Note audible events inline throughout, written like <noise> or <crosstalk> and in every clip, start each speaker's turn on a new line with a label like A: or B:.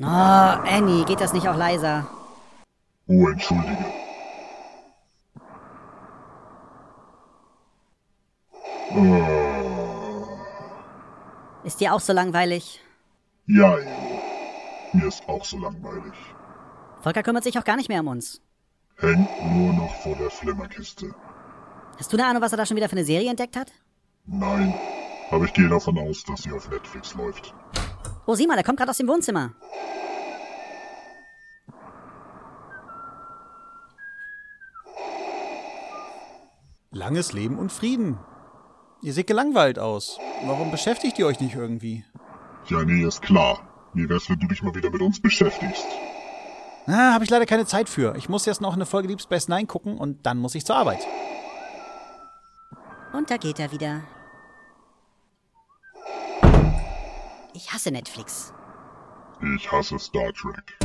A: Oh, Annie, geht das nicht auch leiser?
B: Oh, entschuldige.
A: Ist dir auch so langweilig?
B: Ja. Mir ist auch so langweilig.
A: Volker kümmert sich auch gar nicht mehr um uns.
B: Hängt nur noch vor der Flimmerkiste.
A: Hast du eine Ahnung, was er da schon wieder für eine Serie entdeckt hat?
B: Nein, aber ich gehe davon aus, dass sie auf Netflix läuft.
A: Oh, sieh mal, der kommt gerade aus dem Wohnzimmer.
C: Langes Leben und Frieden. Ihr seht gelangweilt aus. Warum beschäftigt ihr euch nicht irgendwie?
B: Ja, nee, ist klar. Wie wär's, wenn du dich mal wieder mit uns beschäftigst?
C: Ah, habe ich leider keine Zeit für. Ich muss jetzt noch eine Folge Deep Space Nine gucken und dann muss ich zur Arbeit.
A: Und da geht er wieder. Ich hasse Netflix.
B: Ich hasse Star Trek.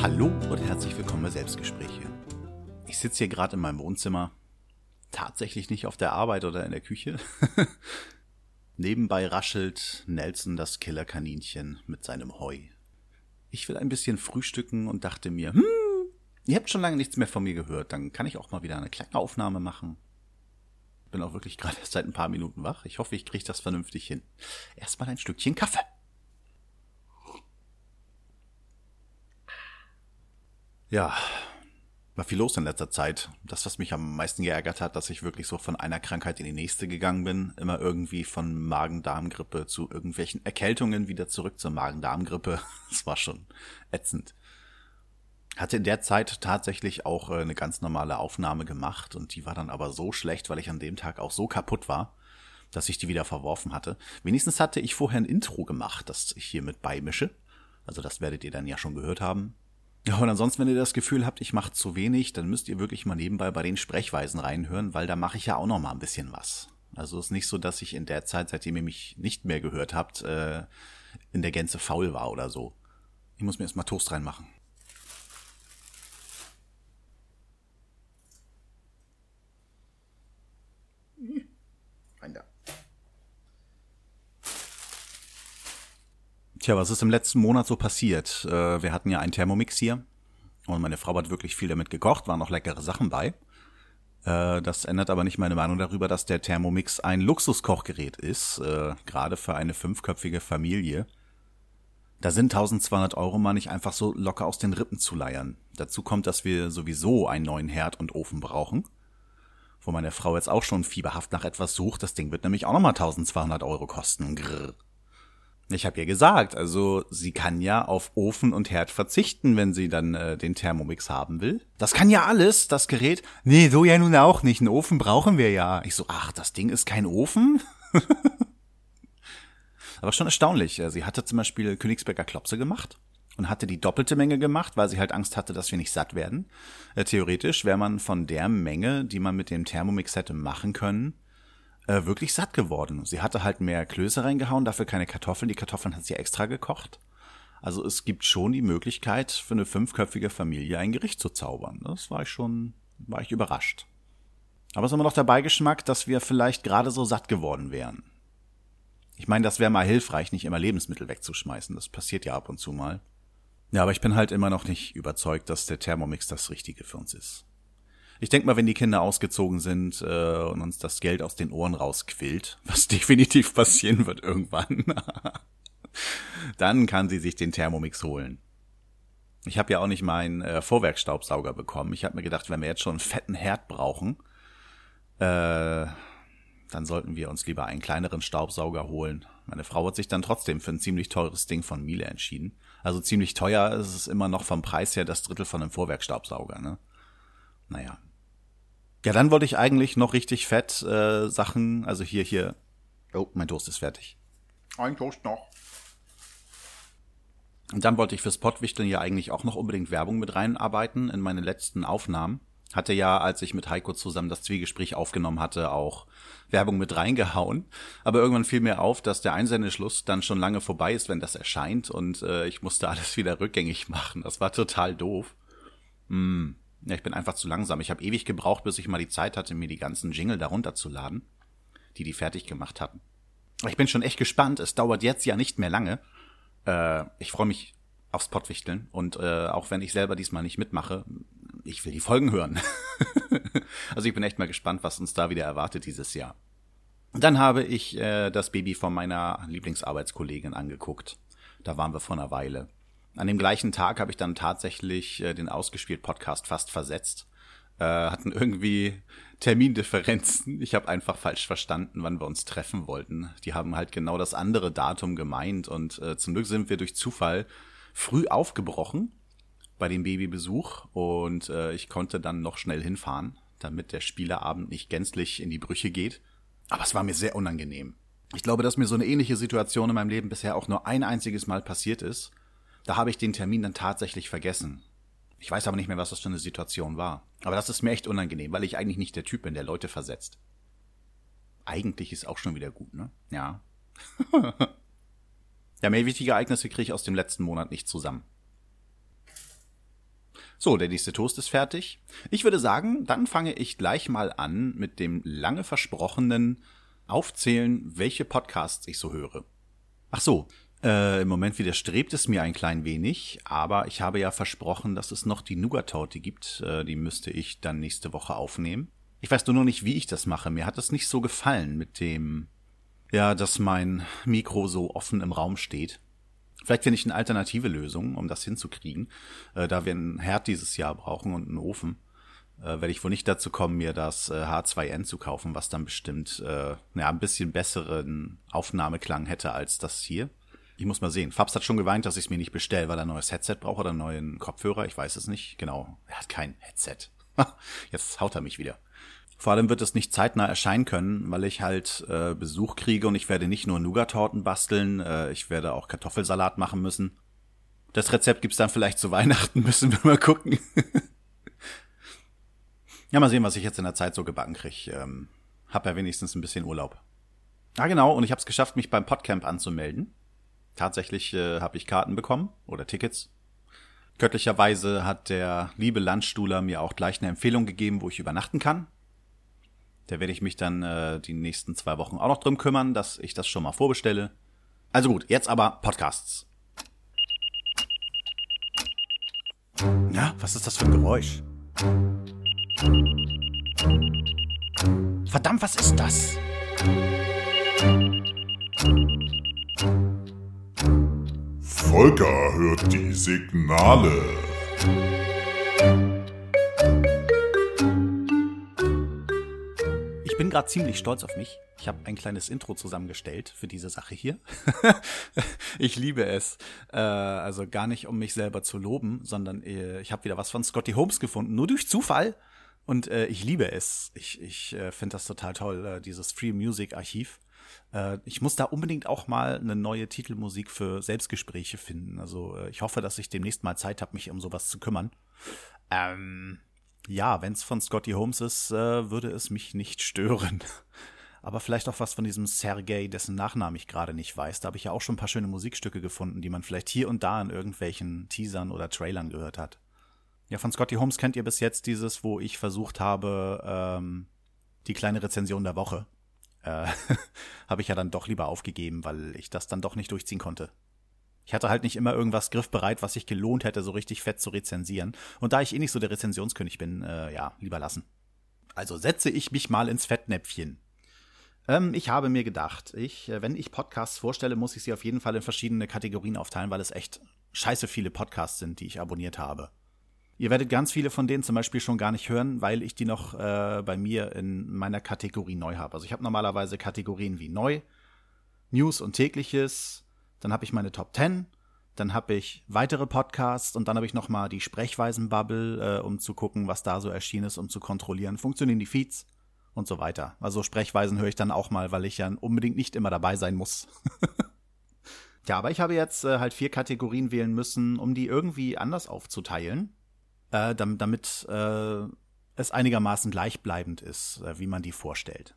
D: Hallo und herzlich willkommen bei Selbstgespräche. Ich sitze hier gerade in meinem Wohnzimmer, tatsächlich nicht auf der Arbeit oder in der Küche. <laughs> Nebenbei raschelt Nelson das Killerkaninchen mit seinem Heu. Ich will ein bisschen frühstücken und dachte mir, hm, ihr habt schon lange nichts mehr von mir gehört, dann kann ich auch mal wieder eine kleine Aufnahme machen. Bin auch wirklich <laughs> gerade erst seit ein paar Minuten wach. Ich hoffe, ich kriege das vernünftig hin. Erstmal ein Stückchen Kaffee. Ja, war viel los in letzter Zeit. Das, was mich am meisten geärgert hat, dass ich wirklich so von einer Krankheit in die nächste gegangen bin. Immer irgendwie von Magen-Darm-Grippe zu irgendwelchen Erkältungen wieder zurück zur Magen-Darm-Grippe. <laughs> Das war schon ätzend. Hatte in der Zeit tatsächlich auch äh, eine ganz normale Aufnahme gemacht und die war dann aber so schlecht, weil ich an dem Tag auch so kaputt war, dass ich die wieder verworfen hatte. Wenigstens hatte ich vorher ein Intro gemacht, das ich hier mit beimische. Also das werdet ihr dann ja schon gehört haben. Ja, und ansonsten, wenn ihr das Gefühl habt, ich mache zu wenig, dann müsst ihr wirklich mal nebenbei bei den Sprechweisen reinhören, weil da mache ich ja auch noch mal ein bisschen was. Also es ist nicht so, dass ich in der Zeit, seitdem ihr mich nicht mehr gehört habt, äh, in der Gänze faul war oder so. Ich muss mir erstmal Toast reinmachen. Tja, was ist im letzten Monat so passiert? Äh, wir hatten ja einen Thermomix hier und meine Frau hat wirklich viel damit gekocht, waren noch leckere Sachen bei. Äh, das ändert aber nicht meine Meinung darüber, dass der Thermomix ein Luxuskochgerät ist, äh, gerade für eine fünfköpfige Familie. Da sind 1200 Euro mal nicht einfach so locker aus den Rippen zu leiern. Dazu kommt, dass wir sowieso einen neuen Herd und Ofen brauchen. Wo meine Frau jetzt auch schon fieberhaft nach etwas sucht. Das Ding wird nämlich auch nochmal 1200 Euro kosten. Grrr. Ich habe ihr gesagt, also sie kann ja auf Ofen und Herd verzichten, wenn sie dann äh, den Thermomix haben will. Das kann ja alles, das Gerät. Nee, so ja nun auch nicht. Einen Ofen brauchen wir ja. Ich so, ach, das Ding ist kein Ofen? <laughs> Aber schon erstaunlich. Sie hatte zum Beispiel Königsberger Klopse gemacht und hatte die doppelte Menge gemacht, weil sie halt Angst hatte, dass wir nicht satt werden. Äh, theoretisch wäre man von der Menge, die man mit dem Thermomix hätte machen können, äh, wirklich satt geworden. Sie hatte halt mehr Klöße reingehauen, dafür keine Kartoffeln. Die Kartoffeln hat sie extra gekocht. Also es gibt schon die Möglichkeit, für eine fünfköpfige Familie ein Gericht zu zaubern. Das war ich schon, war ich überrascht. Aber es ist immer noch der Beigeschmack, dass wir vielleicht gerade so satt geworden wären. Ich meine, das wäre mal hilfreich, nicht immer Lebensmittel wegzuschmeißen. Das passiert ja ab und zu mal. Ja, aber ich bin halt immer noch nicht überzeugt, dass der Thermomix das Richtige für uns ist. Ich denke mal, wenn die Kinder ausgezogen sind äh, und uns das Geld aus den Ohren rausquillt, <laughs> was definitiv passieren wird irgendwann, <laughs> dann kann sie sich den Thermomix holen. Ich habe ja auch nicht meinen äh, Vorwerkstaubsauger bekommen. Ich habe mir gedacht, wenn wir jetzt schon einen fetten Herd brauchen, äh, dann sollten wir uns lieber einen kleineren Staubsauger holen. Meine Frau hat sich dann trotzdem für ein ziemlich teures Ding von Miele entschieden. Also ziemlich teuer ist es immer noch vom Preis her das Drittel von einem Vorwerkstaubsauger, ne? Naja. Ja, dann wollte ich eigentlich noch richtig fett äh, Sachen, also hier, hier. Oh, mein Toast ist fertig. Ein Toast noch. Und dann wollte ich fürs Pottwichteln ja eigentlich auch noch unbedingt Werbung mit reinarbeiten in meine letzten Aufnahmen. Hatte ja, als ich mit Heiko zusammen das Zwiegespräch aufgenommen hatte, auch Werbung mit reingehauen. Aber irgendwann fiel mir auf, dass der Einsendeschluss dann schon lange vorbei ist, wenn das erscheint. Und äh, ich musste <laughs> alles wieder rückgängig machen. Das war total doof. Hm. Ja, ich bin einfach zu langsam. Ich habe ewig gebraucht, bis ich mal die Zeit hatte, mir die ganzen Jingle darunter zu laden, die die fertig gemacht hatten. Ich bin schon echt gespannt. Es dauert jetzt ja nicht mehr lange. Äh, ich freue mich aufs Pottwichteln und äh, auch wenn ich selber diesmal nicht mitmache, ich will die Folgen hören. <laughs> also ich bin echt mal gespannt, was uns da wieder erwartet dieses Jahr. Dann habe ich äh, das Baby von meiner Lieblingsarbeitskollegin angeguckt. Da waren wir vor einer Weile. An dem gleichen Tag habe ich dann tatsächlich äh, den ausgespielt Podcast fast versetzt. Äh, hatten irgendwie Termindifferenzen. Ich habe einfach falsch verstanden, wann wir uns treffen wollten. Die haben halt genau das andere Datum gemeint und äh, zum Glück sind wir durch Zufall früh aufgebrochen bei dem Babybesuch und äh, ich konnte dann noch schnell hinfahren, damit der Spieleabend nicht gänzlich in die Brüche geht. Aber es war mir sehr unangenehm. Ich glaube, dass mir so eine ähnliche Situation in meinem Leben bisher auch nur ein einziges Mal passiert ist. Da habe ich den Termin dann tatsächlich vergessen. Ich weiß aber nicht mehr, was das für eine Situation war. Aber das ist mir echt unangenehm, weil ich eigentlich nicht der Typ bin, der Leute versetzt. Eigentlich ist auch schon wieder gut, ne? Ja. <laughs> ja, mehr wichtige Ereignisse kriege ich aus dem letzten Monat nicht zusammen. So, der nächste Toast ist fertig. Ich würde sagen, dann fange ich gleich mal an mit dem lange versprochenen Aufzählen, welche Podcasts ich so höre. Ach so, äh, Im Moment widerstrebt es mir ein klein wenig, aber ich habe ja versprochen, dass es noch die Nougat-Torte gibt. Äh, die müsste ich dann nächste Woche aufnehmen. Ich weiß nur noch nicht, wie ich das mache. Mir hat es nicht so gefallen mit dem, ja, dass mein Mikro so offen im Raum steht. Vielleicht finde ich eine alternative Lösung, um das hinzukriegen. Äh, da wir einen Herd dieses Jahr brauchen und einen Ofen, äh, werde ich wohl nicht dazu kommen, mir das äh, H2N zu kaufen, was dann bestimmt äh, ja, ein bisschen besseren Aufnahmeklang hätte als das hier. Ich muss mal sehen. Fabs hat schon geweint, dass ich es mir nicht bestelle, weil er ein neues Headset braucht oder einen neuen Kopfhörer. Ich weiß es nicht. Genau. Er hat kein Headset. <laughs> Jetzt haut er mich wieder. Vor allem wird es nicht zeitnah erscheinen können, weil ich halt äh, Besuch kriege und ich werde nicht nur Nougat-Torten basteln, äh, ich werde auch Kartoffelsalat machen müssen. Das Rezept gibt's dann vielleicht zu <laughs> Weihnachten, müssen wir mal gucken. <laughs> ja, mal sehen, was ich jetzt in der Zeit so gebacken krieg. Ähm, hab ja wenigstens ein bisschen Urlaub. Ah, genau, und ich habe es geschafft, mich beim Podcamp anzumelden. Tatsächlich äh, habe ich Karten bekommen oder Tickets. Göttlicherweise hat der liebe Landstuhler mir auch gleich eine Empfehlung gegeben, wo ich übernachten kann. Da werde ich mich dann äh, die nächsten zwei Wochen auch noch drum kümmern, dass ich das schon mal vorbestelle. Also gut, jetzt aber Podcasts. Ja, was ist das für ein Geräusch? Verdammt, was ist das?
B: Volker hört die Signale.
D: Ich bin gerade ziemlich stolz auf mich. Ich habe ein kleines Intro zusammengestellt für diese Sache hier. <laughs> ich liebe es. Äh, also gar nicht, um mich selber zu loben, sondern äh, ich habe wieder was von Scotty Holmes gefunden, nur durch Zufall. Und äh, ich liebe es. Ich, ich äh, finde das total toll, äh, dieses Free Music Archiv. Äh, ich muss da unbedingt auch mal eine neue Titelmusik für Selbstgespräche finden. Also äh, ich hoffe, dass ich demnächst mal Zeit habe, mich um sowas zu kümmern. Ähm, ja, wenn es von Scotty Holmes ist, äh, würde es mich nicht <laughs> stören. Aber vielleicht auch was von diesem Sergei, dessen Nachnamen ich gerade nicht weiß. Da habe ich ja auch schon ein paar schöne Musikstücke gefunden, die man vielleicht hier und da in irgendwelchen Teasern oder Trailern gehört hat. Ja, von Scotty Holmes kennt ihr bis jetzt dieses, wo ich versucht habe, ähm, die kleine Rezension der Woche äh, <laughs> habe ich ja dann doch lieber aufgegeben, weil ich das dann doch nicht durchziehen konnte. Ich hatte halt nicht immer irgendwas griffbereit, was sich gelohnt hätte, so richtig fett zu rezensieren. Und da ich eh nicht so der Rezensionskönig bin, äh, ja, lieber lassen. Also setze ich mich mal ins Fettnäpfchen. Ähm, ich habe mir gedacht, ich, äh, wenn ich Podcasts vorstelle, muss ich sie auf jeden Fall in verschiedene Kategorien aufteilen, weil es echt scheiße viele Podcasts sind, die ich abonniert habe. Ihr werdet ganz viele von denen zum Beispiel schon gar nicht hören, weil ich die noch äh, bei mir in meiner Kategorie neu habe. Also ich habe normalerweise Kategorien wie neu, News und tägliches, dann habe ich meine Top 10, dann habe ich weitere Podcasts und dann habe ich nochmal die Sprechweisenbubble, äh, um zu gucken, was da so erschienen ist, um zu kontrollieren, funktionieren die Feeds und so weiter. Also Sprechweisen höre ich dann auch mal, weil ich ja unbedingt nicht immer dabei sein muss. <laughs> ja, aber ich habe jetzt äh, halt vier Kategorien wählen müssen, um die irgendwie anders aufzuteilen äh, damit, äh, es einigermaßen gleichbleibend ist, äh, wie man die vorstellt.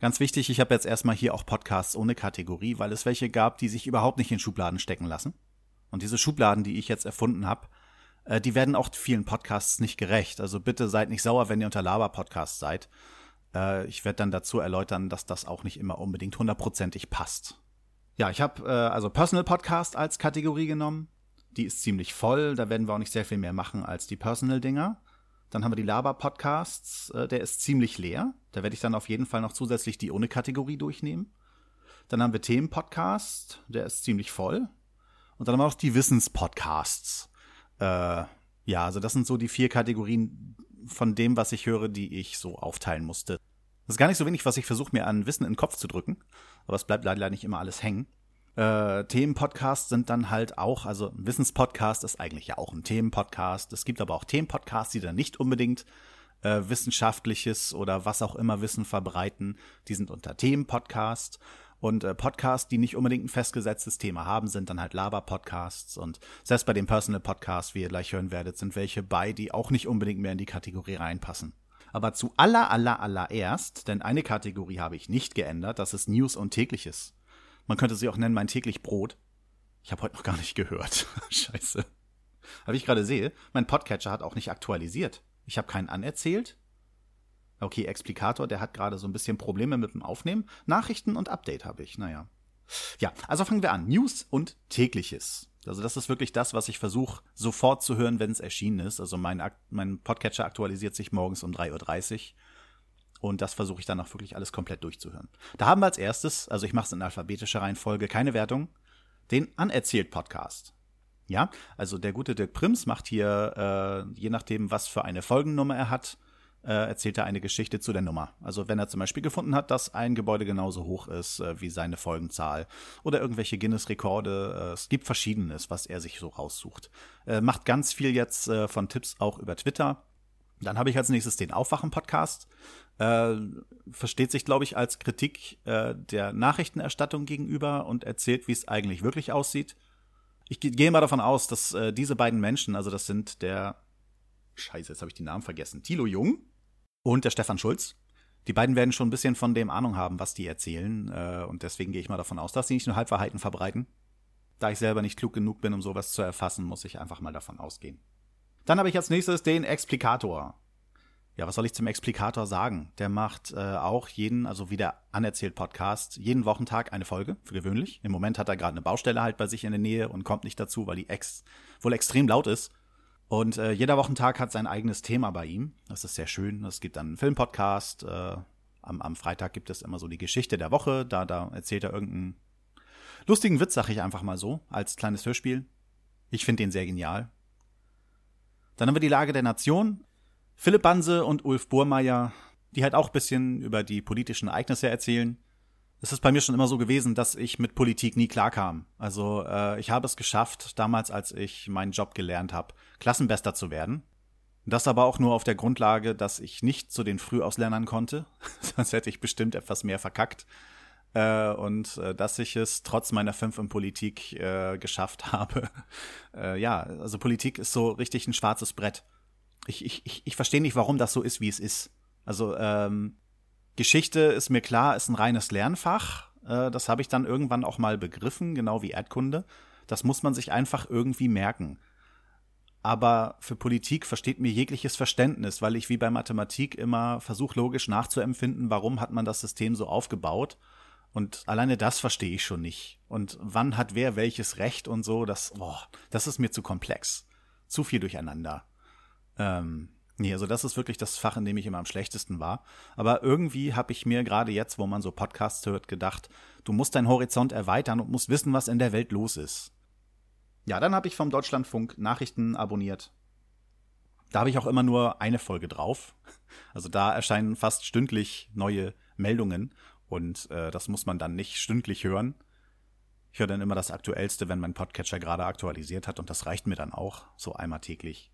D: Ganz wichtig, ich habe jetzt erstmal hier auch Podcasts ohne Kategorie, weil es welche gab, die sich überhaupt nicht in Schubladen stecken lassen. Und diese Schubladen, die ich jetzt erfunden habe, äh, die werden auch vielen Podcasts nicht gerecht. Also bitte seid nicht sauer, wenn ihr unter Laber-Podcasts seid. Äh, ich werde dann dazu erläutern, dass das auch nicht immer unbedingt hundertprozentig passt. Ja, ich habe äh, also Personal Podcast als Kategorie genommen. Die ist ziemlich voll, da werden wir auch nicht sehr viel mehr machen als die Personal-Dinger. Dann haben wir die Laber-Podcasts, äh, der ist ziemlich leer. Da werde ich dann auf jeden Fall noch zusätzlich die ohne Kategorie durchnehmen. Dann haben wir Themen-Podcast, der ist ziemlich voll. Und dann haben wir noch die Wissens-Podcasts. Äh, ja, also das sind so die vier Kategorien von dem, was ich höre, die ich so aufteilen musste. Das ist gar nicht so wenig, was ich versuche mir an Wissen in den Kopf zu drücken, aber es bleibt leider nicht immer alles hängen. Äh, Themenpodcasts sind dann halt auch, also ein Wissenspodcast ist eigentlich ja auch ein Themenpodcast. Es gibt aber auch Themenpodcasts, die dann nicht unbedingt äh, wissenschaftliches oder was auch immer Wissen verbreiten. Die sind unter Themenpodcast. Und äh, Podcasts, die nicht unbedingt ein festgesetztes Thema haben, sind dann halt Laber-Podcasts. Und selbst bei dem Personal Podcast, wie ihr gleich hören werdet, sind welche bei, die auch nicht unbedingt mehr in die Kategorie reinpassen. Aber zu aller, aller, allererst, denn eine Kategorie habe ich nicht geändert, das ist News und tägliches. Man könnte sie auch nennen mein täglich Brot. Ich habe heute noch gar nicht gehört. <laughs> Scheiße. Aber wie ich gerade sehe, mein Podcatcher hat auch nicht aktualisiert. Ich habe keinen anerzählt, Okay, Explikator, der hat gerade so ein bisschen Probleme mit dem Aufnehmen. Nachrichten und Update habe ich, naja. Ja, also fangen wir an. News und tägliches. Also das ist wirklich das, was ich versuche sofort zu hören, wenn es erschienen ist. Also mein, mein Podcatcher aktualisiert sich morgens um 3.30 Uhr. Und das versuche ich dann auch wirklich alles komplett durchzuhören. Da haben wir als erstes, also ich mache es in alphabetischer Reihenfolge, keine Wertung, den Anerzählt Podcast. Ja, also der gute Dirk Prims macht hier, äh, je nachdem, was für eine Folgennummer er hat, äh, erzählt er eine Geschichte zu der Nummer. Also wenn er zum Beispiel gefunden hat, dass ein Gebäude genauso hoch ist äh, wie seine Folgenzahl oder irgendwelche Guinness-Rekorde, äh, es gibt verschiedenes, was er sich so raussucht. Äh, macht ganz viel jetzt äh, von Tipps auch über Twitter. Dann habe ich als nächstes den Aufwachen-Podcast. Äh, versteht sich, glaube ich, als Kritik äh, der Nachrichtenerstattung gegenüber und erzählt, wie es eigentlich wirklich aussieht. Ich gehe mal davon aus, dass äh, diese beiden Menschen, also das sind der Scheiße, jetzt habe ich die Namen vergessen. Thilo Jung und der Stefan Schulz. Die beiden werden schon ein bisschen von dem Ahnung haben, was die erzählen. Äh, und deswegen gehe ich mal davon aus, dass sie nicht nur Halbwahrheiten verbreiten. Da ich selber nicht klug genug bin, um sowas zu erfassen, muss ich einfach mal davon ausgehen. Dann habe ich als nächstes den Explikator. Ja, was soll ich zum Explikator sagen? Der macht äh, auch jeden, also wie der anerzählt Podcast, jeden Wochentag eine Folge, für gewöhnlich. Im Moment hat er gerade eine Baustelle halt bei sich in der Nähe und kommt nicht dazu, weil die ex wohl extrem laut ist. Und äh, jeder Wochentag hat sein eigenes Thema bei ihm. Das ist sehr schön. Es gibt dann einen Filmpodcast. Äh, am, am Freitag gibt es immer so die Geschichte der Woche. Da, da erzählt er irgendeinen lustigen Witz, sag ich einfach mal so, als kleines Hörspiel. Ich finde den sehr genial. Dann haben wir die Lage der Nation. Philipp Banse und Ulf Burmeier, die halt auch ein bisschen über die politischen Ereignisse erzählen es ist bei mir schon immer so gewesen, dass ich mit Politik nie klarkam. Also äh, ich habe es geschafft, damals, als ich meinen Job gelernt habe, Klassenbester zu werden. Das aber auch nur auf der Grundlage, dass ich nicht zu den Frühauslernern konnte. <laughs> Sonst hätte ich bestimmt etwas mehr verkackt. Äh, und äh, dass ich es trotz meiner fünf in Politik äh, geschafft <laughs> habe. Äh, ja, also Politik ist so richtig ein schwarzes Brett. Ich, ich, ich, ich verstehe nicht, warum das so ist, wie es ist. Also ähm, Geschichte ist mir klar, ist ein reines Lernfach. Äh, das habe ich dann irgendwann auch mal begriffen, genau wie Erdkunde. Das muss man sich einfach irgendwie merken. Aber für Politik versteht mir jegliches Verständnis, weil ich wie bei Mathematik immer versuche logisch nachzuempfinden, warum hat man das System so aufgebaut. Und alleine das verstehe ich schon nicht. Und wann hat wer welches Recht und so, das, boah, das ist mir zu komplex. Zu viel durcheinander. Ähm, Nee, also das ist wirklich das Fach, in dem ich immer am schlechtesten war. Aber irgendwie habe ich mir gerade jetzt, wo man so Podcasts hört, gedacht, du musst deinen Horizont erweitern und musst wissen, was in der Welt los ist. Ja, dann habe ich vom Deutschlandfunk Nachrichten abonniert. Da habe ich auch immer nur eine Folge drauf. Also da erscheinen fast stündlich neue Meldungen und äh, das muss man dann nicht stündlich hören. Ich höre dann immer das Aktuellste, wenn mein Podcatcher gerade aktualisiert hat und das reicht mir dann auch, so einmal täglich.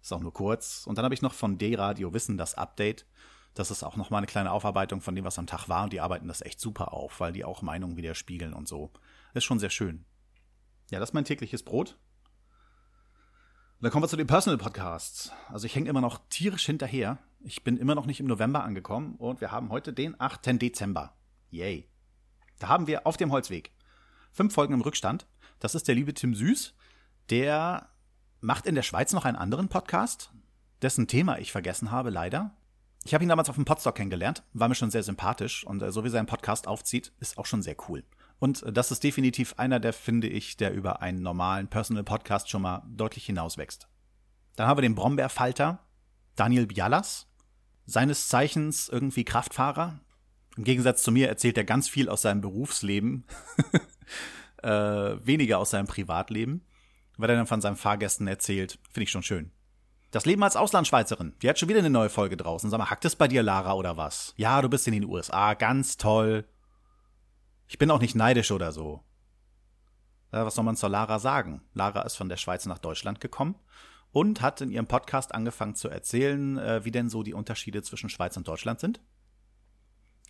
D: Ist auch nur kurz. Und dann habe ich noch von D-Radio Wissen das Update. Das ist auch nochmal eine kleine Aufarbeitung von dem, was am Tag war. Und die arbeiten das echt super auf, weil die auch Meinungen widerspiegeln und so. Ist schon sehr schön. Ja, das ist mein tägliches Brot. Und dann kommen wir zu den Personal Podcasts. Also ich hänge immer noch tierisch hinterher. Ich bin immer noch nicht im November angekommen und wir haben heute den 8. Dezember. Yay. Da haben wir auf dem Holzweg fünf Folgen im Rückstand. Das ist der liebe Tim Süß. Der macht in der Schweiz noch einen anderen Podcast, dessen Thema ich vergessen habe, leider. Ich habe ihn damals auf dem Podstock kennengelernt, war mir schon sehr sympathisch und äh, so wie sein Podcast aufzieht, ist auch schon sehr cool. Und äh, das ist definitiv einer, der finde ich, der über einen normalen Personal Podcast schon mal deutlich hinauswächst. Dann haben wir den Brombeerfalter, Daniel Bialas, seines Zeichens irgendwie Kraftfahrer. Im Gegensatz zu mir erzählt er ganz viel aus seinem Berufsleben, <laughs> äh, weniger aus seinem Privatleben. Weil er dann von seinen Fahrgästen erzählt, finde ich schon schön. Das Leben als Auslandschweizerin. Die hat schon wieder eine neue Folge draußen. Sag mal, hackt es bei dir, Lara, oder was? Ja, du bist in den USA. Ganz toll. Ich bin auch nicht neidisch oder so. Ja, was soll man zur Lara sagen? Lara ist von der Schweiz nach Deutschland gekommen und hat in ihrem Podcast angefangen zu erzählen, äh, wie denn so die Unterschiede zwischen Schweiz und Deutschland sind.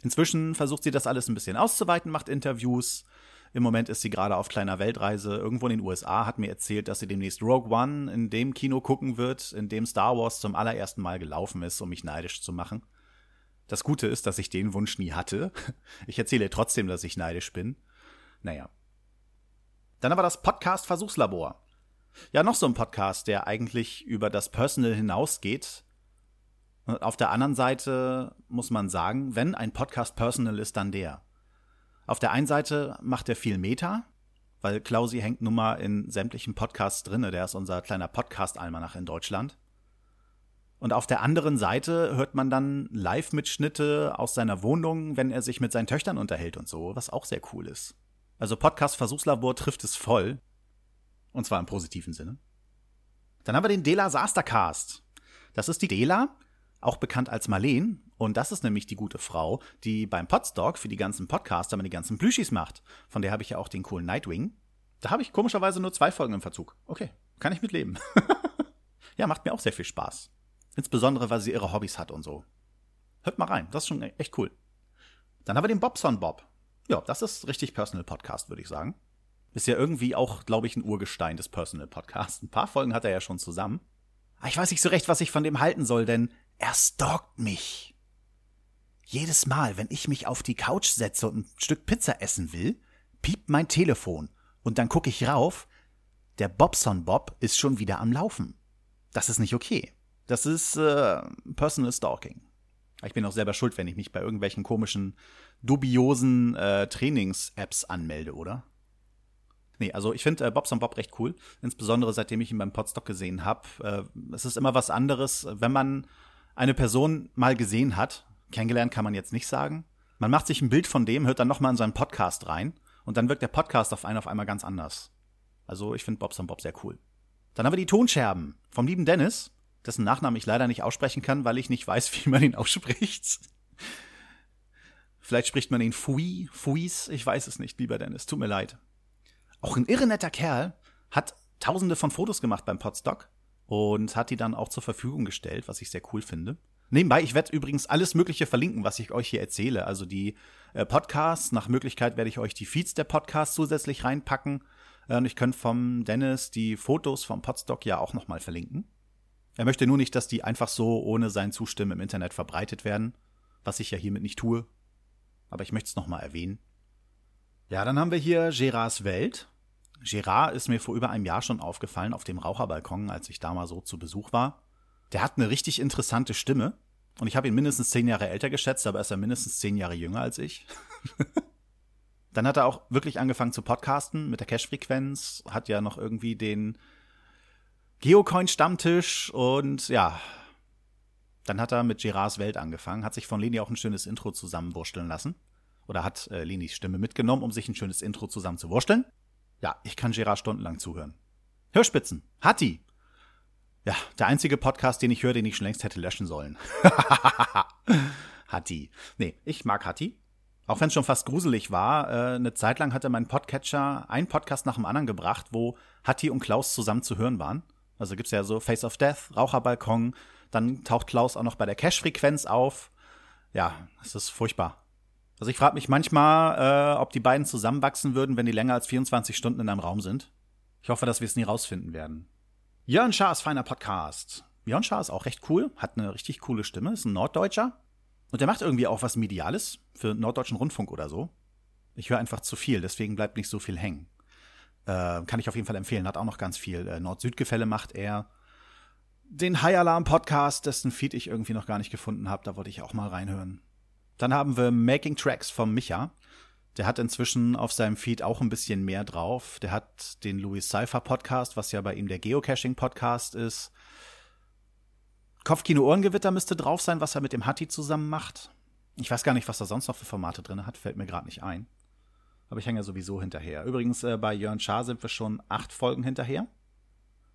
D: Inzwischen versucht sie das alles ein bisschen auszuweiten, macht Interviews, im Moment ist sie gerade auf kleiner Weltreise irgendwo in den USA, hat mir erzählt, dass sie demnächst Rogue One in dem Kino gucken wird, in dem Star Wars zum allerersten Mal gelaufen ist, um mich neidisch zu machen. Das Gute ist, dass ich den Wunsch nie hatte. Ich erzähle trotzdem, dass ich neidisch bin. Naja. Dann aber das Podcast Versuchslabor. Ja, noch so ein Podcast, der eigentlich über das Personal hinausgeht. Und auf der anderen Seite muss man sagen, wenn ein Podcast Personal ist, dann der. Auf der einen Seite macht er viel Meta, weil Klausi hängt nun mal in sämtlichen Podcasts drinne. Der ist unser kleiner Podcast-Almanach in Deutschland. Und auf der anderen Seite hört man dann Live-Mitschnitte aus seiner Wohnung, wenn er sich mit seinen Töchtern unterhält und so, was auch sehr cool ist. Also Podcast Versuchslabor trifft es voll. Und zwar im positiven Sinne. Dann haben wir den Dela Sastercast. Das ist die Dela, auch bekannt als Marleen. Und das ist nämlich die gute Frau, die beim Podstock für die ganzen Podcaster die ganzen Plüschis macht. Von der habe ich ja auch den coolen Nightwing. Da habe ich komischerweise nur zwei Folgen im Verzug. Okay, kann ich mitleben. <laughs> ja, macht mir auch sehr viel Spaß. Insbesondere, weil sie ihre Hobbys hat und so. Hört mal rein, das ist schon echt cool. Dann haben wir den Bobson Bob. Ja, das ist richtig Personal Podcast, würde ich sagen. Ist ja irgendwie auch, glaube ich, ein Urgestein des Personal Podcasts. Ein paar Folgen hat er ja schon zusammen. Aber ich weiß nicht so recht, was ich von dem halten soll, denn er stalkt mich. Jedes Mal, wenn ich mich auf die Couch setze und ein Stück Pizza essen will, piept mein Telefon und dann gucke ich rauf, der Bobson Bob ist schon wieder am Laufen. Das ist nicht okay. Das ist äh, Personal Stalking. Ich bin auch selber schuld, wenn ich mich bei irgendwelchen komischen, dubiosen äh, Trainings-Apps anmelde, oder? Nee, also ich finde äh, Bobson Bob recht cool. Insbesondere seitdem ich ihn beim Podstock gesehen habe. Äh, es ist immer was anderes, wenn man eine Person mal gesehen hat, kennengelernt kann man jetzt nicht sagen, man macht sich ein Bild von dem, hört dann nochmal in seinen Podcast rein und dann wirkt der Podcast auf einen auf einmal ganz anders. Also ich finde Bobson Bob sehr cool. Dann haben wir die Tonscherben vom lieben Dennis, dessen Nachnamen ich leider nicht aussprechen kann, weil ich nicht weiß, <laughs> wie man ihn ausspricht. Vielleicht spricht man ihn Fui, Fuis, ich weiß es nicht, lieber Dennis, tut mir leid. Auch ein irre netter Kerl, hat tausende von Fotos gemacht beim Podstock und hat die dann auch zur Verfügung gestellt, was ich sehr cool finde. Nebenbei, ich werde übrigens alles Mögliche verlinken, was ich euch hier erzähle. Also die äh, Podcasts, nach Möglichkeit werde ich euch die Feeds der Podcasts zusätzlich reinpacken. Äh, und ich könnte vom Dennis die Fotos vom Podstock ja auch nochmal verlinken. Er möchte nur nicht, dass die einfach so ohne sein Zustimmen im Internet verbreitet werden, was ich ja hiermit nicht tue. Aber ich möchte es nochmal erwähnen. Ja, dann haben wir hier Gerards Welt. Gérard ist mir vor über einem Jahr schon aufgefallen auf dem Raucherbalkon, als ich da mal so zu Besuch war. Der hat eine richtig interessante Stimme. Und ich habe ihn mindestens zehn Jahre älter geschätzt, aber er ist ja mindestens zehn Jahre jünger als ich. <laughs> Dann hat er auch wirklich angefangen zu podcasten mit der Cash-Frequenz, hat ja noch irgendwie den Geocoin-Stammtisch und ja, dann hat er mit Gerards Welt angefangen, hat sich von Leni auch ein schönes Intro zusammenwursteln lassen. Oder hat äh, Lenis Stimme mitgenommen, um sich ein schönes Intro zusammen zu wursteln. Ja, ich kann Gerard stundenlang zuhören. Hörspitzen. Hatti. Ja, der einzige Podcast, den ich höre, den ich schon längst hätte löschen sollen. <laughs> Hatti. Nee, ich mag Hatti. Auch wenn es schon fast gruselig war, äh, eine Zeit lang hatte mein Podcatcher einen Podcast nach dem anderen gebracht, wo Hatti und Klaus zusammen zu hören waren. Also gibt's ja so Face of Death, Raucherbalkon, dann taucht Klaus auch noch bei der Cash-Frequenz auf. Ja, es ist furchtbar. Also ich frage mich manchmal, äh, ob die beiden zusammenwachsen würden, wenn die länger als 24 Stunden in einem Raum sind. Ich hoffe, dass wir es nie rausfinden werden. Jörn Schaas feiner Podcast. Björn Schaar ist auch recht cool, hat eine richtig coole Stimme, ist ein Norddeutscher. Und der macht irgendwie auch was Mediales für Norddeutschen Rundfunk oder so. Ich höre einfach zu viel, deswegen bleibt nicht so viel hängen. Äh, kann ich auf jeden Fall empfehlen, hat auch noch ganz viel. Äh, Nord-Süd-Gefälle macht er. Den High Alarm Podcast, dessen Feed ich irgendwie noch gar nicht gefunden habe, da wollte ich auch mal reinhören. Dann haben wir Making Tracks vom Micha. Der hat inzwischen auf seinem Feed auch ein bisschen mehr drauf. Der hat den Louis Cypher Podcast, was ja bei ihm der Geocaching Podcast ist. Kopfkino Ohrengewitter müsste drauf sein, was er mit dem Hatti zusammen macht. Ich weiß gar nicht, was er sonst noch für Formate drin hat, fällt mir gerade nicht ein. Aber ich hänge ja sowieso hinterher. Übrigens, äh, bei Jörn Schaar sind wir schon acht Folgen hinterher.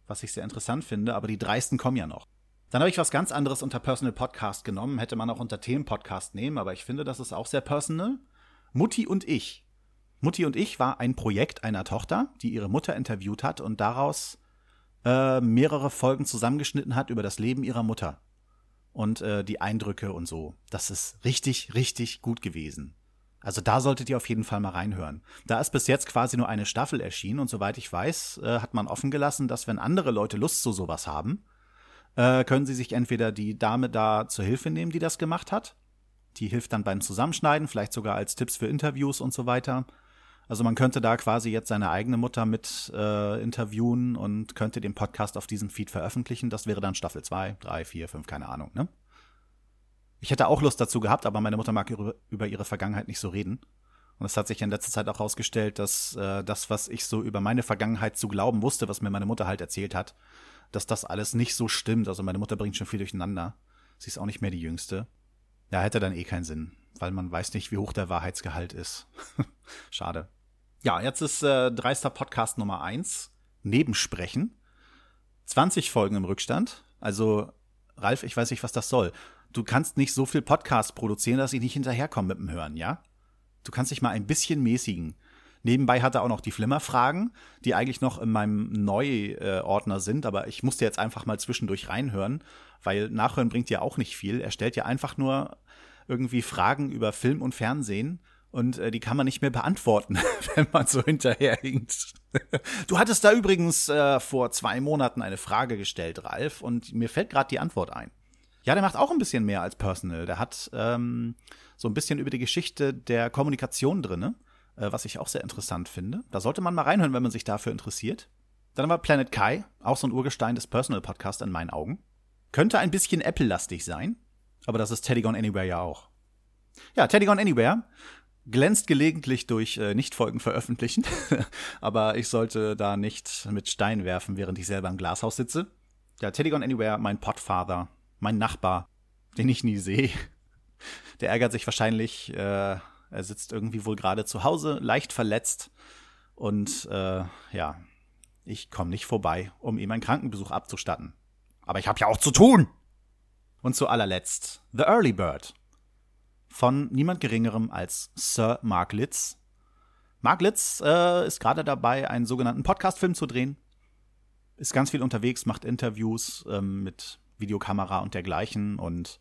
D: Was ich sehr interessant finde, aber die dreisten kommen ja noch. Dann habe ich was ganz anderes unter Personal Podcast genommen. Hätte man auch unter Themenpodcast nehmen, aber ich finde, das ist auch sehr personal. Mutti und ich. Mutti und ich war ein Projekt einer Tochter, die ihre Mutter interviewt hat und daraus äh, mehrere Folgen zusammengeschnitten hat über das Leben ihrer Mutter und äh, die Eindrücke und so. Das ist richtig, richtig gut gewesen. Also da solltet ihr auf jeden Fall mal reinhören. Da ist bis jetzt quasi nur eine Staffel erschienen und soweit ich weiß, äh, hat man offen gelassen, dass wenn andere Leute Lust zu sowas haben, äh, können sie sich entweder die Dame da zur Hilfe nehmen, die das gemacht hat. Die hilft dann beim Zusammenschneiden, vielleicht sogar als Tipps für Interviews und so weiter. Also man könnte da quasi jetzt seine eigene Mutter mit äh, interviewen und könnte den Podcast auf diesem Feed veröffentlichen. Das wäre dann Staffel 2, 3, 4, 5, keine Ahnung, ne? Ich hätte auch Lust dazu gehabt, aber meine Mutter mag über, über ihre Vergangenheit nicht so reden. Und es hat sich in letzter Zeit auch herausgestellt, dass äh, das, was ich so über meine Vergangenheit zu glauben wusste, was mir meine Mutter halt erzählt hat, dass das alles nicht so stimmt. Also meine Mutter bringt schon viel durcheinander. Sie ist auch nicht mehr die Jüngste. Ja, hätte dann eh keinen Sinn, weil man weiß nicht, wie hoch der Wahrheitsgehalt ist. <laughs> Schade. Ja, jetzt ist äh, dreister Podcast Nummer eins Nebensprechen. 20 Folgen im Rückstand. Also, Ralf, ich weiß nicht, was das soll. Du kannst nicht so viel Podcast produzieren, dass ich nicht hinterherkomme mit dem Hören, ja? Du kannst dich mal ein bisschen mäßigen. Nebenbei hat er auch noch die Flimmerfragen, die eigentlich noch in meinem Neu-Ordner sind, aber ich musste jetzt einfach mal zwischendurch reinhören, weil Nachhören bringt ja auch nicht viel. Er stellt ja einfach nur irgendwie Fragen über Film und Fernsehen und äh, die kann man nicht mehr beantworten, <laughs> wenn man so hinterherhinkt. <laughs> du hattest da übrigens äh, vor zwei Monaten eine Frage gestellt, Ralf, und mir fällt gerade die Antwort ein. Ja, der macht auch ein bisschen mehr als Personal. Der hat ähm, so ein bisschen über die Geschichte der Kommunikation drinne äh, was ich auch sehr interessant finde. Da sollte man mal reinhören, wenn man sich dafür interessiert. Dann war Planet Kai, auch so ein Urgestein des Personal Podcasts in meinen Augen. Könnte ein bisschen Apple-lastig sein, aber das ist Teddy Gone Anywhere ja auch. Ja, Teddy Gone Anywhere glänzt gelegentlich durch äh, Nichtfolgen veröffentlichen, <laughs> aber ich sollte da nicht mit Stein werfen, während ich selber im Glashaus sitze. Ja, Teddy Gone Anywhere, mein Podfather, mein Nachbar, den ich nie sehe. Der ärgert sich wahrscheinlich, äh, er sitzt irgendwie wohl gerade zu Hause, leicht verletzt. Und äh, ja, ich komme nicht vorbei, um ihm einen Krankenbesuch abzustatten. Aber ich habe ja auch zu tun. Und zu allerletzt The Early Bird von niemand Geringerem als Sir Mark Litz. Mark Litz äh, ist gerade dabei, einen sogenannten Podcast-Film zu drehen. Ist ganz viel unterwegs, macht Interviews ähm, mit Videokamera und dergleichen und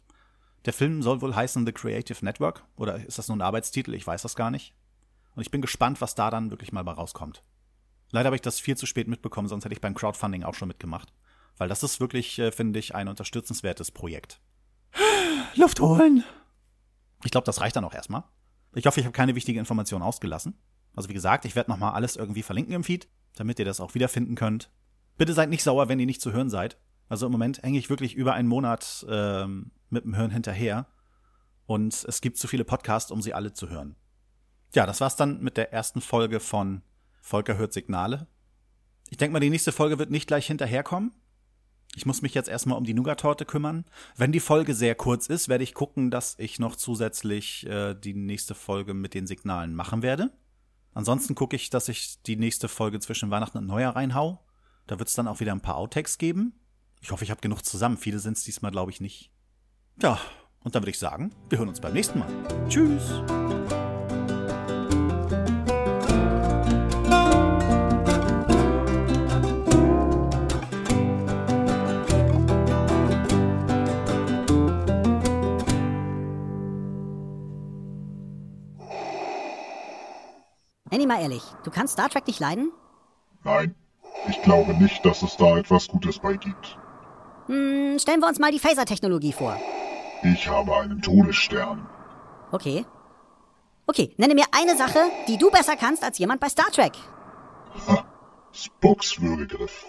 D: der Film soll wohl heißen The Creative Network. Oder ist das nur ein Arbeitstitel? Ich weiß das gar nicht. Und ich bin gespannt, was da dann wirklich mal bei rauskommt. Leider habe ich das viel zu spät mitbekommen, sonst hätte ich beim Crowdfunding auch schon mitgemacht. Weil das ist wirklich, äh, finde ich, ein unterstützenswertes Projekt. <gasps> Luft holen! Ich glaube, das reicht dann auch erstmal. Ich hoffe, ich habe keine wichtige Information ausgelassen. Also wie gesagt, ich werde nochmal alles irgendwie verlinken im Feed, damit ihr das auch wiederfinden könnt. Bitte seid nicht sauer, wenn ihr nicht zu hören seid. Also im Moment hänge ich wirklich über einen Monat ähm, mit dem Hören hinterher. Und es gibt zu viele Podcasts, um sie alle zu hören. Ja, das war's dann mit der ersten Folge von Volker hört Signale. Ich denke mal, die nächste Folge wird nicht gleich hinterherkommen. Ich muss mich jetzt erstmal um die Nougat-Torte kümmern. Wenn die Folge sehr kurz ist, werde ich gucken, dass ich noch zusätzlich äh, die nächste Folge mit den Signalen machen werde. Ansonsten gucke ich, dass ich die nächste Folge zwischen Weihnachten und Neujahr reinhau. Da wird es dann auch wieder ein paar Outtakes geben. Ich hoffe, ich habe genug zusammen. Viele sind es diesmal, glaube ich, nicht. Ja, und dann würde ich sagen, wir hören uns beim nächsten Mal. Tschüss.
A: Annie, mal ehrlich, du kannst Star Trek nicht leiden?
B: Nein, ich glaube nicht, dass es da etwas Gutes bei gibt.
A: Hm, stellen wir uns mal die Phaser-Technologie vor.
B: Ich habe einen Todesstern.
A: Okay. Okay, nenne mir eine Sache, die du besser kannst als jemand bei Star Trek.
B: Ha, Spocks Würgegriff.